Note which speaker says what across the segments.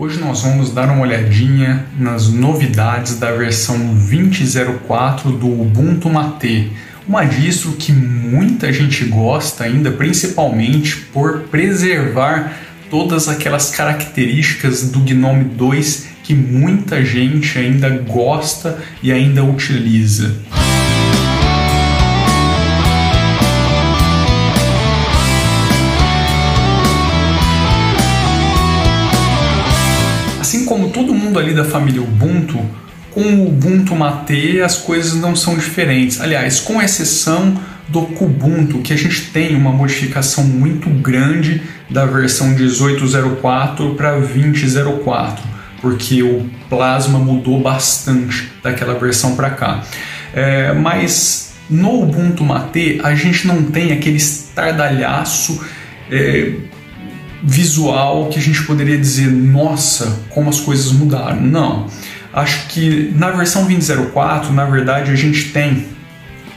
Speaker 1: Hoje nós vamos dar uma olhadinha nas novidades da versão 20.04 do Ubuntu Mate, uma distro que muita gente gosta ainda, principalmente por preservar todas aquelas características do Gnome 2 que muita gente ainda gosta e ainda utiliza. Todo mundo ali da família Ubuntu, com o Ubuntu Mate as coisas não são diferentes. Aliás, com exceção do Kubuntu, que a gente tem uma modificação muito grande da versão 18.04 para 20.04, porque o Plasma mudou bastante daquela versão para cá. É, mas no Ubuntu Mate a gente não tem aquele estardalhaço é, visual que a gente poderia dizer, nossa, como as coisas mudaram. Não. Acho que na versão 2004, na verdade, a gente tem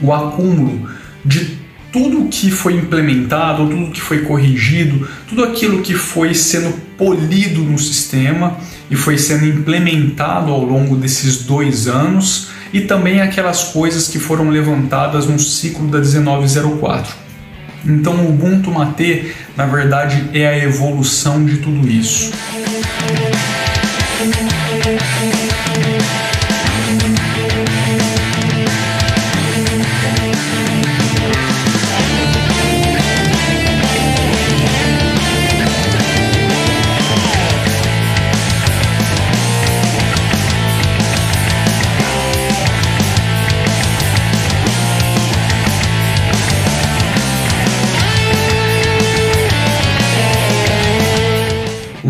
Speaker 1: o acúmulo de tudo que foi implementado, tudo que foi corrigido, tudo aquilo que foi sendo polido no sistema e foi sendo implementado ao longo desses dois anos, e também aquelas coisas que foram levantadas no ciclo da 1904. Então o Ubuntu Mate, na verdade, é a evolução de tudo isso.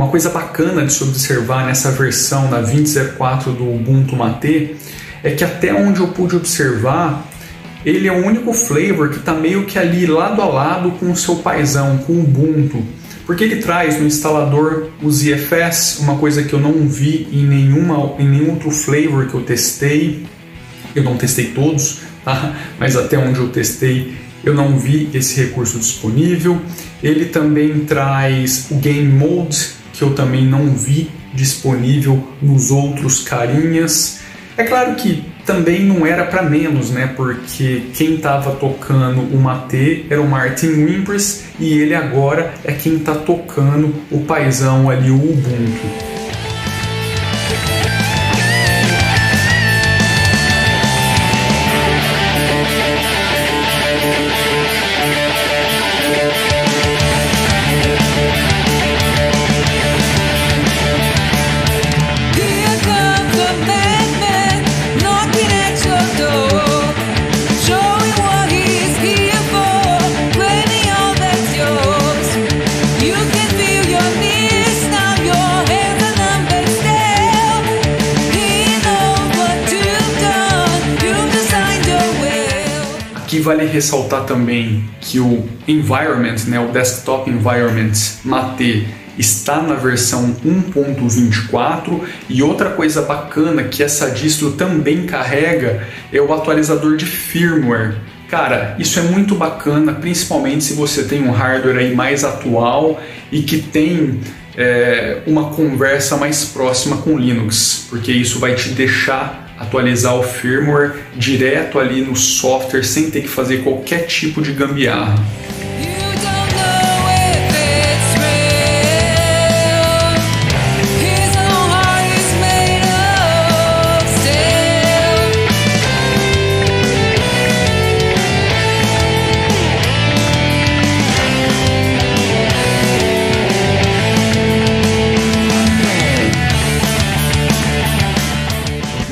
Speaker 1: Coisa bacana de se observar nessa versão da 20.04 do Ubuntu Mate é que até onde eu pude observar, ele é o único flavor que está meio que ali lado a lado com o seu paizão, com o Ubuntu. Porque ele traz no instalador os IFS, uma coisa que eu não vi em, nenhuma, em nenhum outro flavor que eu testei. Eu não testei todos, tá? mas até onde eu testei eu não vi esse recurso disponível. Ele também traz o Game Mode, que eu também não vi disponível nos outros carinhas. É claro que também não era para menos, né? Porque quem estava tocando o Mate era o Martin Wimpers e ele agora é quem está tocando o paizão ali, o Ubuntu. Aqui vale ressaltar também que o environment, né, o desktop environment Mate está na versão 1.24 e outra coisa bacana que essa distro também carrega é o atualizador de firmware. Cara, isso é muito bacana, principalmente se você tem um hardware aí mais atual e que tem é, uma conversa mais próxima com Linux, porque isso vai te deixar atualizar o firmware direto ali no software sem ter que fazer qualquer tipo de gambiarra.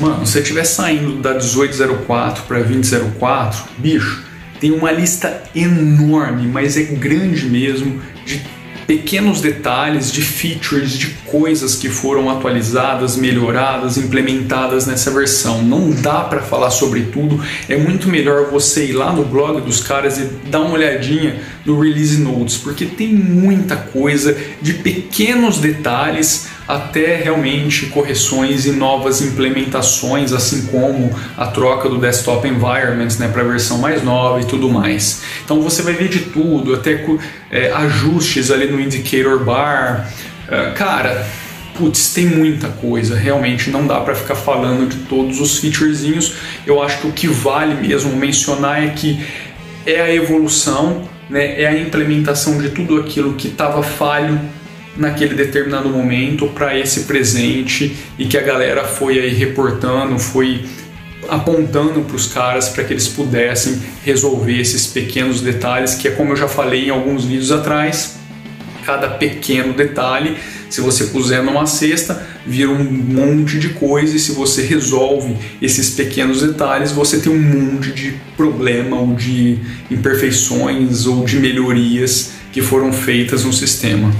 Speaker 1: Mano, se você estiver saindo da 1804 para 2004, bicho, tem uma lista enorme, mas é grande mesmo, de pequenos detalhes, de features, de coisas que foram atualizadas, melhoradas, implementadas nessa versão. Não dá para falar sobre tudo, é muito melhor você ir lá no blog dos caras e dar uma olhadinha no Release Notes, porque tem muita coisa de pequenos detalhes até realmente correções e novas implementações, assim como a troca do desktop environment né, para a versão mais nova e tudo mais. Então você vai ver de tudo, até é, ajustes ali no indicator bar. É, cara, putz, tem muita coisa, realmente não dá para ficar falando de todos os featurezinhos. Eu acho que o que vale mesmo mencionar é que é a evolução, né, é a implementação de tudo aquilo que estava falho naquele determinado momento para esse presente e que a galera foi aí reportando, foi apontando para os caras para que eles pudessem resolver esses pequenos detalhes, que é como eu já falei em alguns vídeos atrás, cada pequeno detalhe, se você puser numa cesta, vira um monte de coisa e se você resolve esses pequenos detalhes, você tem um monte de problema ou de imperfeições ou de melhorias que foram feitas no sistema.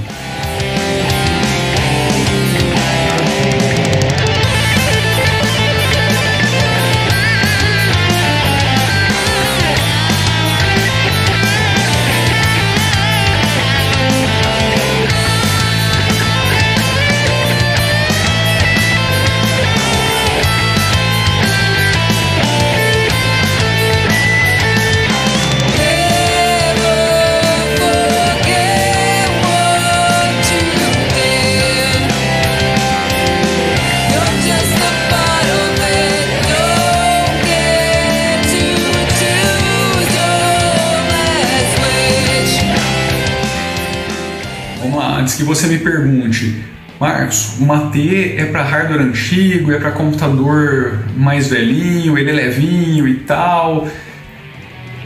Speaker 1: Você me pergunte, Marcos, o Mate é para hardware antigo, é para computador mais velhinho, ele é levinho e tal.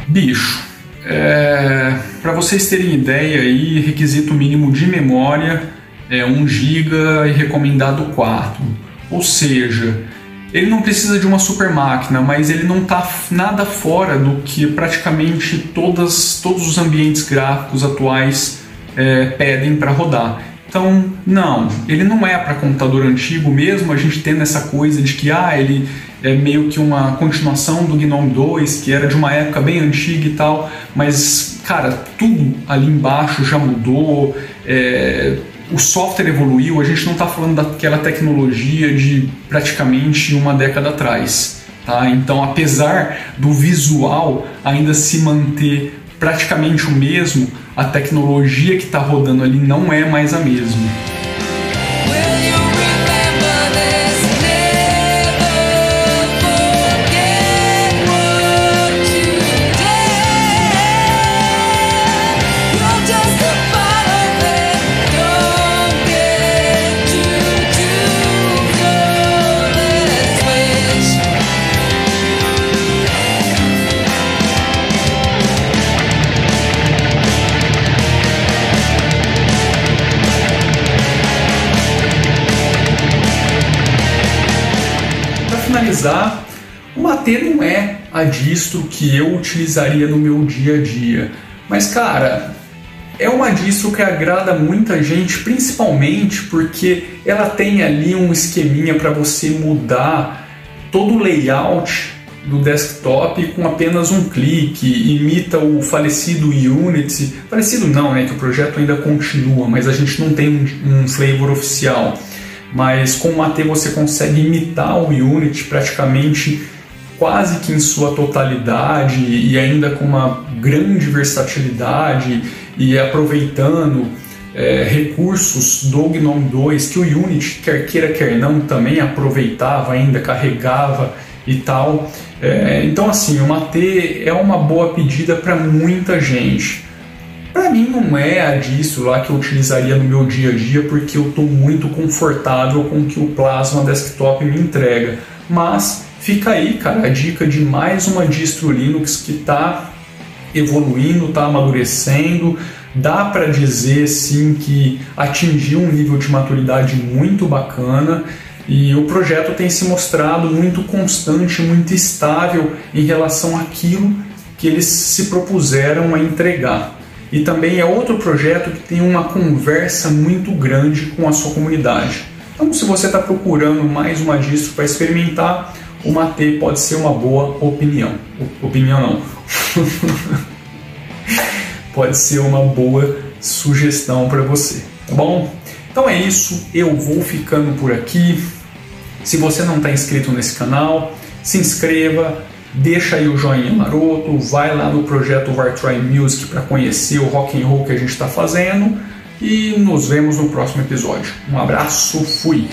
Speaker 1: Bicho, é, para vocês terem ideia aí, requisito mínimo de memória é 1 GB e recomendado 4. Ou seja, ele não precisa de uma super máquina, mas ele não está nada fora do que praticamente todas, todos os ambientes gráficos atuais é, pedem para rodar. Então, não, ele não é para computador antigo mesmo, a gente tendo essa coisa de que ah, ele é meio que uma continuação do GNOME 2, que era de uma época bem antiga e tal, mas, cara, tudo ali embaixo já mudou, é, o software evoluiu, a gente não está falando daquela tecnologia de praticamente uma década atrás. Tá? Então, apesar do visual ainda se manter praticamente o mesmo, a tecnologia que está rodando ali não é mais a mesma. Finalizar, o Mate não é a distro que eu utilizaria no meu dia a dia. Mas, cara, é uma distro que agrada muita gente, principalmente porque ela tem ali um esqueminha para você mudar todo o layout do desktop com apenas um clique, imita o falecido Unity. Falecido não, né? Que o projeto ainda continua, mas a gente não tem um flavor oficial mas com o Mate você consegue imitar o Unity praticamente quase que em sua totalidade e ainda com uma grande versatilidade e aproveitando é, recursos do GNOME 2 que o Unity, quer queira quer não, também aproveitava ainda, carregava e tal. É, então assim, o Mate é uma boa pedida para muita gente. Para mim não é a disso lá que eu utilizaria no meu dia a dia porque eu estou muito confortável com o que o Plasma Desktop me entrega. Mas fica aí, cara, a dica de mais uma distro Linux que está evoluindo, está amadurecendo. Dá para dizer sim que atingiu um nível de maturidade muito bacana e o projeto tem se mostrado muito constante, muito estável em relação àquilo que eles se propuseram a entregar. E também é outro projeto que tem uma conversa muito grande com a sua comunidade. Então, se você está procurando mais uma distro para experimentar, o Mate pode ser uma boa opinião. Opinião não. pode ser uma boa sugestão para você, tá bom? Então é isso, eu vou ficando por aqui. Se você não está inscrito nesse canal, se inscreva, deixa aí o joinha maroto, vai lá no projeto Try Music para conhecer o rock and roll que a gente está fazendo e nos vemos no próximo episódio. Um abraço, fui!